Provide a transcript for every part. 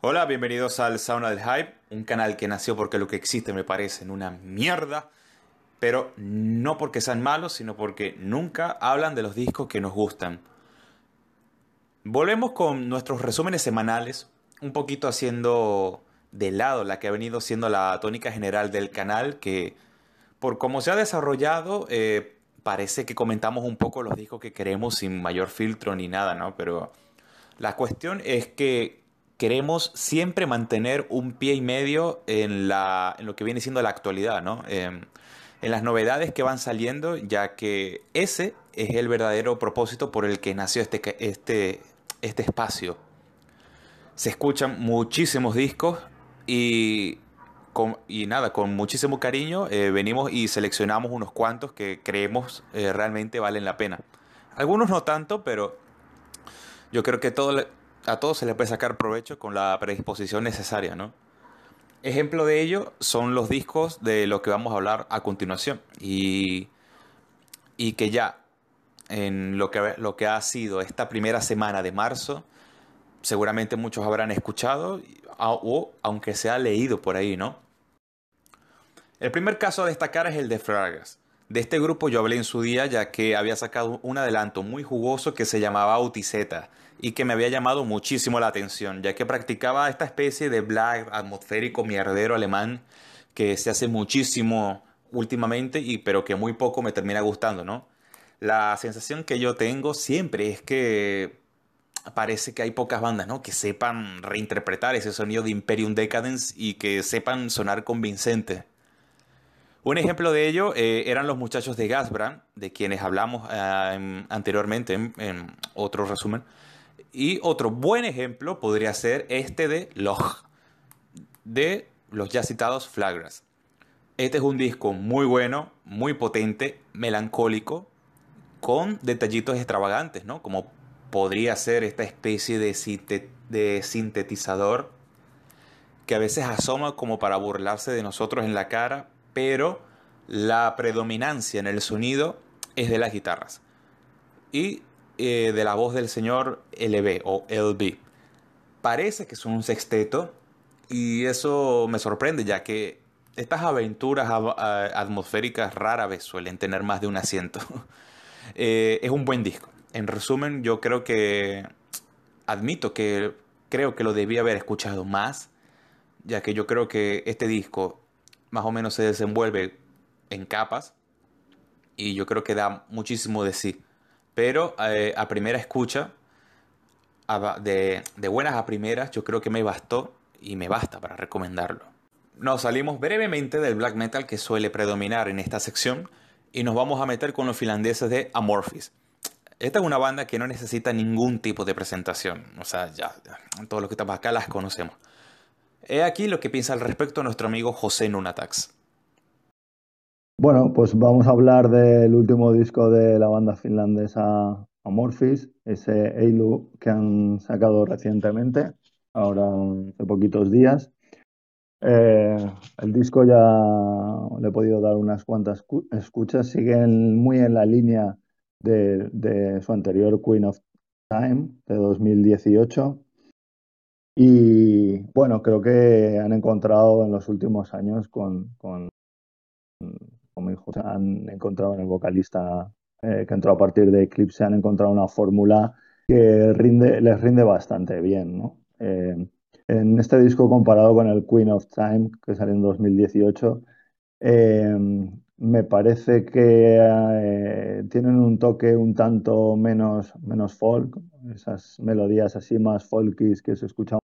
Hola, bienvenidos al Sauna del Hype, un canal que nació porque lo que existe me parece una mierda, pero no porque sean malos, sino porque nunca hablan de los discos que nos gustan. Volvemos con nuestros resúmenes semanales, un poquito haciendo de lado la que ha venido siendo la tónica general del canal, que por cómo se ha desarrollado, eh, parece que comentamos un poco los discos que queremos sin mayor filtro ni nada, ¿no? Pero la cuestión es que queremos siempre mantener un pie y medio en, la, en lo que viene siendo la actualidad, ¿no? Em, en las novedades que van saliendo, ya que ese es el verdadero propósito por el que nació este, este, este espacio. Se escuchan muchísimos discos y, y nada, con muchísimo cariño eh, venimos y seleccionamos unos cuantos que creemos eh, realmente valen la pena. Algunos no tanto, pero yo creo que a todos se les puede sacar provecho con la predisposición necesaria, ¿no? Ejemplo de ello son los discos de lo que vamos a hablar a continuación y, y que ya en lo que, lo que ha sido esta primera semana de marzo, seguramente muchos habrán escuchado o aunque sea leído por ahí, ¿no? El primer caso a destacar es el de Fragas. De este grupo yo hablé en su día ya que había sacado un adelanto muy jugoso que se llamaba Autiseta y que me había llamado muchísimo la atención ya que practicaba esta especie de black atmosférico mierdero alemán que se hace muchísimo últimamente y pero que muy poco me termina gustando, ¿no? La sensación que yo tengo siempre es que parece que hay pocas bandas, ¿no? Que sepan reinterpretar ese sonido de Imperium Decadence y que sepan sonar convincente. Un ejemplo de ello eh, eran los muchachos de Gasbrand, de quienes hablamos eh, anteriormente en, otro resumen. Y otro buen ejemplo podría ser este de Log, de los ya citados Flagras. Este es un disco muy bueno, muy potente, melancólico, con detallitos extravagantes, ¿no? Como podría ser esta especie de, sintetizador que a veces asoma como para burlarse de nosotros en la cara, pero la predominancia en el sonido es de las guitarras y eh, de la voz del señor LB o LB. Parece que es un sexteto y eso me sorprende ya que estas aventuras atmosféricas rara vez suelen tener más de un asiento. Eh, es un buen disco. En resumen, yo creo que admito que creo que lo debía haber escuchado más, ya que yo creo que este disco más o menos se desenvuelve en capas y yo creo que da muchísimo de sí. Pero eh, a primera escucha, de, de buenas a primeras, yo creo que me bastó y me basta para recomendarlo. Nos salimos brevemente del black metal que suele predominar en esta sección y nos vamos a meter con los finlandeses de Amorphis. Esta es una banda que no necesita ningún tipo de presentación. O sea, ya, todos los que estamos acá las conocemos. He aquí lo que piensa al respecto nuestro amigo José Nunatax. Bueno, pues vamos a hablar del último disco de la banda finlandesa Amorphis, ese Eilu que han sacado recientemente, ahora hace poquitos días. Eh, el disco ya le he podido dar unas cuantas escuchas, siguen muy en la línea de, su anterior Queen of Time de 2018. Y bueno, creo que han encontrado en los últimos años con, con como hijo, han encontrado en el vocalista eh, que entró a partir de Eclipse, han encontrado una fórmula que rinde, les rinde bastante bien. ¿no? Eh, en este disco comparado con el Queen of Time, que salió en 2018, eh, me parece que eh, tienen un toque un tanto menos, menos folk, esas melodías así más folkies que se escuchaban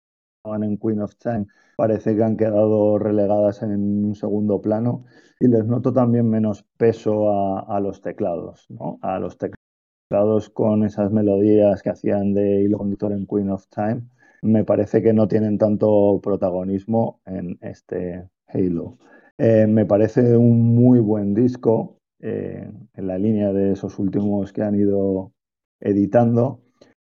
en Queen of Time, parece que han quedado relegadas en un segundo plano y les noto también menos peso a, los teclados, ¿no? a los teclados con esas melodías que hacían de hilo conductor en Queen of Time, me parece que no tienen tanto protagonismo en este Halo. Eh, me parece un muy buen disco eh, en la línea de esos últimos que han ido editando,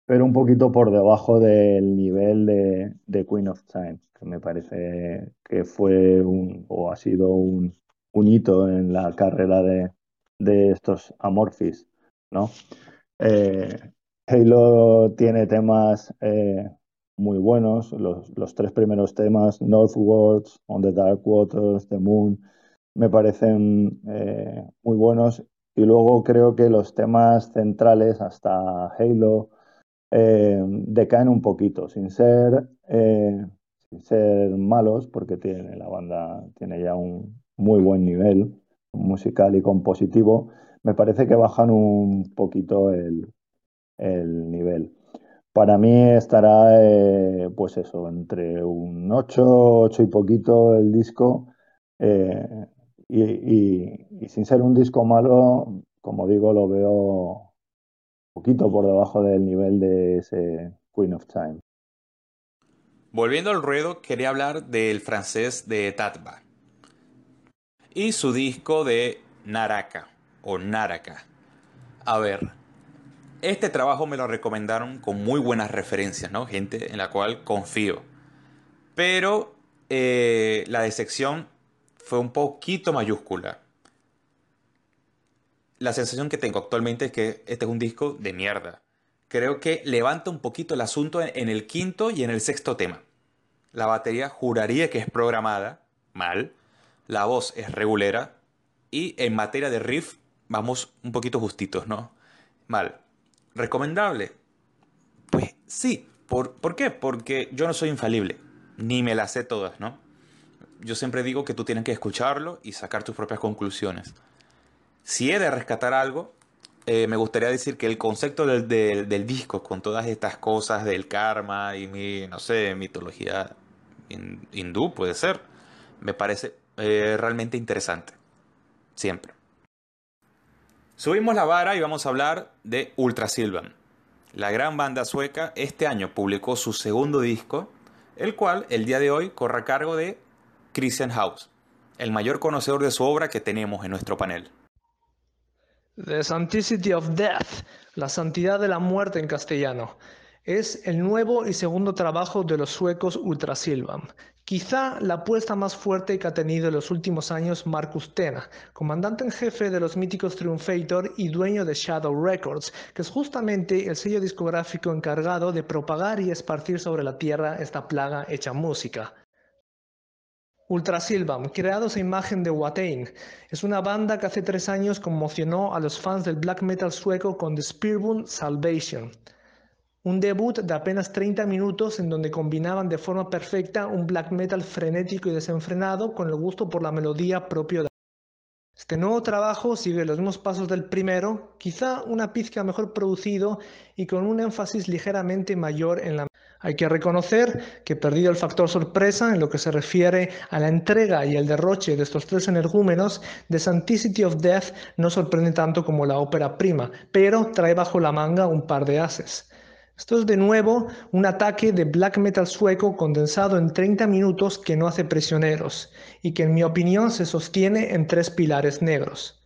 pero un poquito por debajo del nivel de, Queen of Time, que me parece que fue un, o ha sido un, hito en la carrera de, estos Amorphis, ¿no? Eh, Halo tiene temas eh, muy buenos, los, los, tres primeros temas, Northwards, On the Dark Waters, The Moon, me parecen eh, muy buenos. Y luego creo que los temas centrales hasta Halo eh, decaen un poquito, sin ser, sin ser malos, porque tiene, la banda tiene ya un muy buen nivel musical y compositivo. Me parece que bajan un poquito el, el nivel. Para mí estará, eh, pues eso, entre un 8, 8 y poquito el disco. Eh, y, sin ser un disco malo, como digo, lo veo un poquito por debajo del nivel de ese Queen of Time. Volviendo al ruedo, quería hablar del francés de Tatba y su disco de Naraka o Naraka. A ver, este trabajo me lo recomendaron con muy buenas referencias, ¿no? Gente en la cual confío. Pero eh, la decepción fue un poquito mayúscula. La sensación que tengo actualmente es que este es un disco de mierda. Creo que levanta un poquito el asunto en el quinto y en el sexto tema. La batería juraría que es programada, mal. La voz es regulera. Y en materia de riff, vamos un poquito justitos, ¿no? Mal. ¿Recomendable? Pues sí. ¿Por, ¿Por qué? Porque yo no soy infalible, ni me las sé todas, ¿no? Yo siempre digo que tú tienes que escucharlo y sacar tus propias conclusiones. Si he de rescatar algo, eh, me gustaría decir que el concepto del, del, disco, con todas estas cosas del karma y mi, no sé, mitología hindú, puede ser, me parece eh, realmente interesante. Siempre. Subimos la vara y vamos a hablar de Ultra Silvan. La gran banda sueca este año publicó su segundo disco, el cual el día de hoy corre a cargo de Christian House, el mayor conocedor de su obra que tenemos en nuestro panel. The Sanctity of Death, la santidad de la muerte en castellano. Es el nuevo y segundo trabajo de los suecos Ultra Silvan, Quizá la apuesta más fuerte que ha tenido en los últimos años Marcus Tena, comandante en jefe de los míticos Triumphator y dueño de Shadow Records, que es justamente el sello discográfico encargado de propagar y esparcir sobre la tierra esta plaga hecha música. Ultra Silvam, creados a imagen de Watain, es una banda que hace tres años conmocionó a los fans del black metal sueco con The Spearbound Salvation. Un debut de apenas 30 minutos en donde combinaban de forma perfecta un black metal frenético y desenfrenado con el gusto por la melodía propio de este nuevo trabajo sigue los mismos pasos del primero, quizá una pizca mejor producido y con un énfasis ligeramente mayor en la... Hay que reconocer que perdido el factor sorpresa en lo que se refiere a la entrega y el derroche de estos tres energúmenos, The Sanctity of Death no sorprende tanto como la ópera prima, pero trae bajo la manga un par de ases. Esto es de nuevo un ataque de black metal sueco condensado en 30 minutos que no hace prisioneros y que en mi opinión se sostiene en tres pilares negros.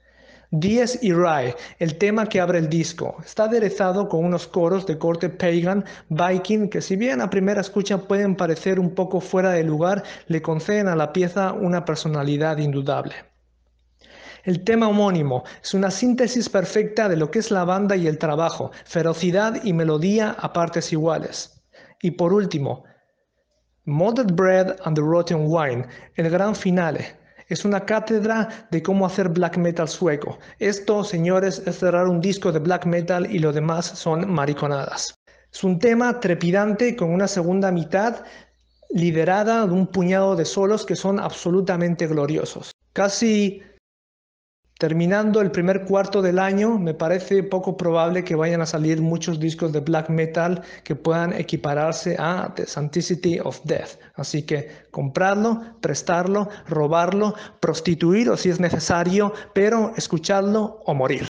Dies Irae, el tema que abre el disco, está aderezado con unos coros de corte pagan, viking, que si bien a primera escucha pueden parecer un poco fuera de lugar, le conceden a la pieza una personalidad indudable. El tema homónimo es una síntesis perfecta de lo que es la banda y el trabajo, ferocidad y melodía a partes iguales. Y por último, Molded Bread and the Rotten Wine, el gran finale. Es una cátedra de cómo hacer black metal sueco. Esto, señores, es cerrar un disco de black metal y lo demás son mariconadas. Es un tema trepidante con una segunda mitad liderada de un puñado de solos que son absolutamente gloriosos. Casi Terminando el primer cuarto del año, me parece poco probable que vayan a salir muchos discos de black metal que puedan equipararse a The Sanctity of Death. Así que comprarlo, prestarlo, robarlo, prostituirlo si es necesario, pero escucharlo o morir.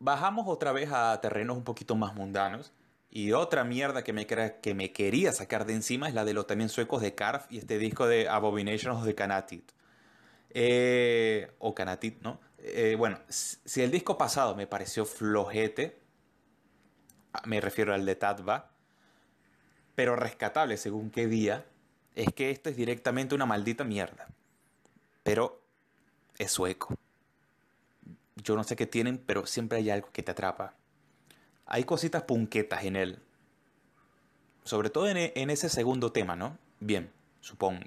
Bajamos otra vez a terrenos un poquito más mundanos. Y otra mierda que me, que me quería sacar de encima es la de los también suecos de Karf y este disco de Abominations of the. Eh, o Canatit, ¿no? Eh, bueno, si el disco pasado me pareció flojete, me refiero al de Tatva, pero rescatable según qué día, es que esto es directamente una maldita mierda. Pero es sueco. Yo no sé qué tienen, pero siempre hay algo que te atrapa. hay cositas punquetas en él. Sobre todo en, en ese segundo tema, ¿no? Bien, supongo.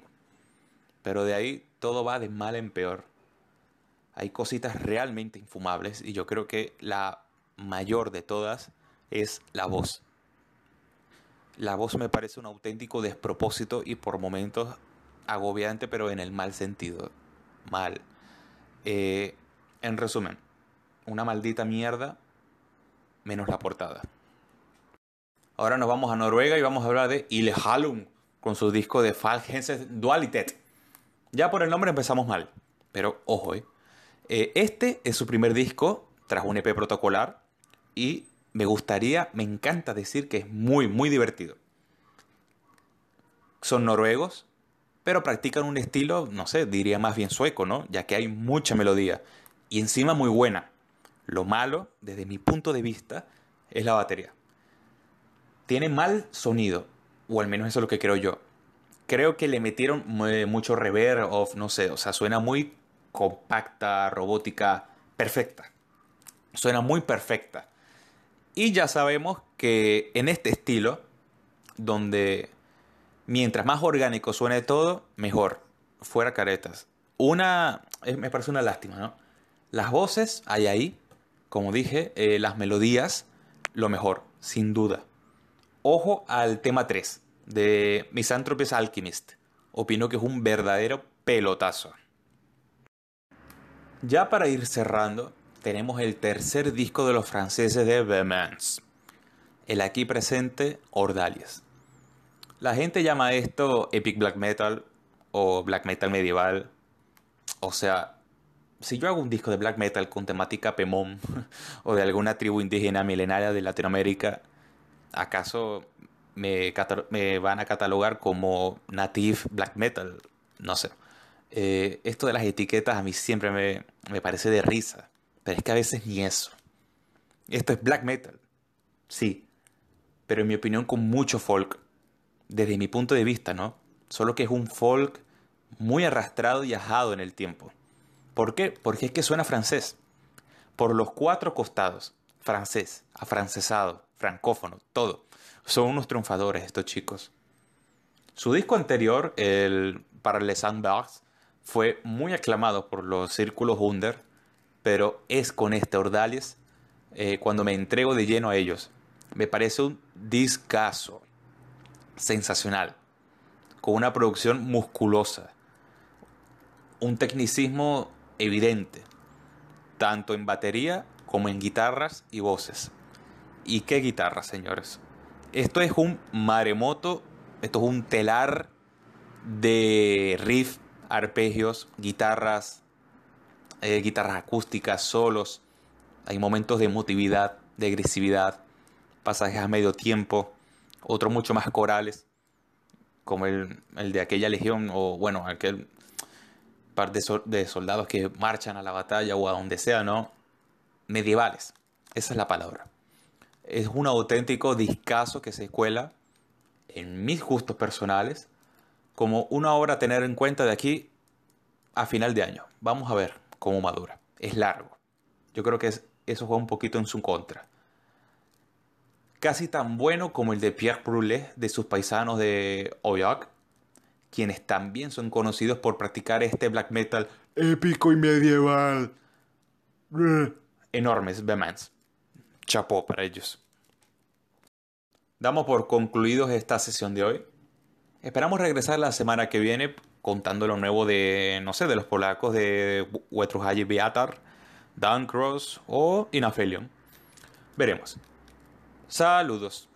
Pero de ahí todo va de mal en peor. Hay cositas realmente infumables y yo creo que la mayor de todas es la voz. La voz me parece un auténtico despropósito y por momentos agobiante, pero en el mal sentido. Mal. Eh, en resumen, una maldita mierda menos la portada. Ahora nos vamos a Noruega y vamos a hablar de Halum con su disco de Falgenses Dualitet. Ya por el nombre empezamos mal, pero ojo, eh. Eh, este es su primer disco tras un EP protocolar y me gustaría, me encanta decir que es muy, muy divertido. Son noruegos, pero practican un estilo, no sé, diría más bien sueco, ¿no? Ya que hay mucha melodía y encima muy buena. Lo malo, desde mi punto de vista, es la batería. Tiene mal sonido, o al menos eso es lo que creo yo. Creo que le metieron mucho reverb, no sé, o sea, suena muy compacta, robótica, perfecta. Suena muy perfecta. Y ya sabemos que en este estilo, donde mientras más orgánico suene todo, mejor. Fuera caretas. Una, me parece una lástima, ¿no? Las voces hay ahí, como dije, eh, las melodías, lo mejor, sin duda. Ojo al tema 3 de Misanthropy's Alchemist. Opino que es un verdadero pelotazo. Ya para ir cerrando, tenemos el tercer disco de los franceses de Vehemence. El aquí presente Ordalies. La gente llama esto epic black metal o black metal medieval. O sea, si yo hago un disco de black metal con temática Pemón o de alguna tribu indígena milenaria de Latinoamérica, ¿acaso me, van a catalogar como native black metal? No sé. Eh, esto de las etiquetas a mí siempre me, me parece de risa, pero es que a veces ni eso. Esto es black metal, sí, pero en mi opinión con mucho folk, desde mi punto de vista, ¿no? Solo que es un folk muy arrastrado y ajado en el tiempo. ¿Por qué? Porque es que suena francés. Por los cuatro costados. Francés, afrancesado, francófono, todo. Son unos triunfadores estos chicos. Su disco anterior, el Para les Sandbars, fue muy aclamado por los círculos under, pero es con este Ordales eh, cuando me entrego de lleno a ellos. Me parece un discazo sensacional, con una producción musculosa, un tecnicismo evidente, tanto en batería como en guitarras y voces. ¿Y qué guitarras, señores? Esto es un maremoto, esto es un telar de riff, arpegios, guitarras, eh, guitarras acústicas, solos. Hay momentos de emotividad, de agresividad, pasajes a medio tiempo, otros mucho más corales, como el, el de aquella legión, o bueno, aquel par de, soldados que marchan a la batalla o a donde sea, ¿no? Medievales. Esa es la palabra. Es un auténtico discazo que se cuela en mis gustos personales como una obra a tener en cuenta de aquí a final de año. Vamos a ver cómo madura. Es largo. Yo creo que eso fue un poquito en su contra. Casi tan bueno como el de Pierre Brulé de sus paisanos de Aurillac quienes también son conocidos por practicar este black metal épico y medieval. Enormes Bemans. Chapó para ellos. Damos por concluidos esta sesión de hoy. Esperamos regresar la semana que viene contando lo nuevo de, no sé, de los polacos de Wetruhaji Beatar, Cross o Inafelion. Veremos. Saludos.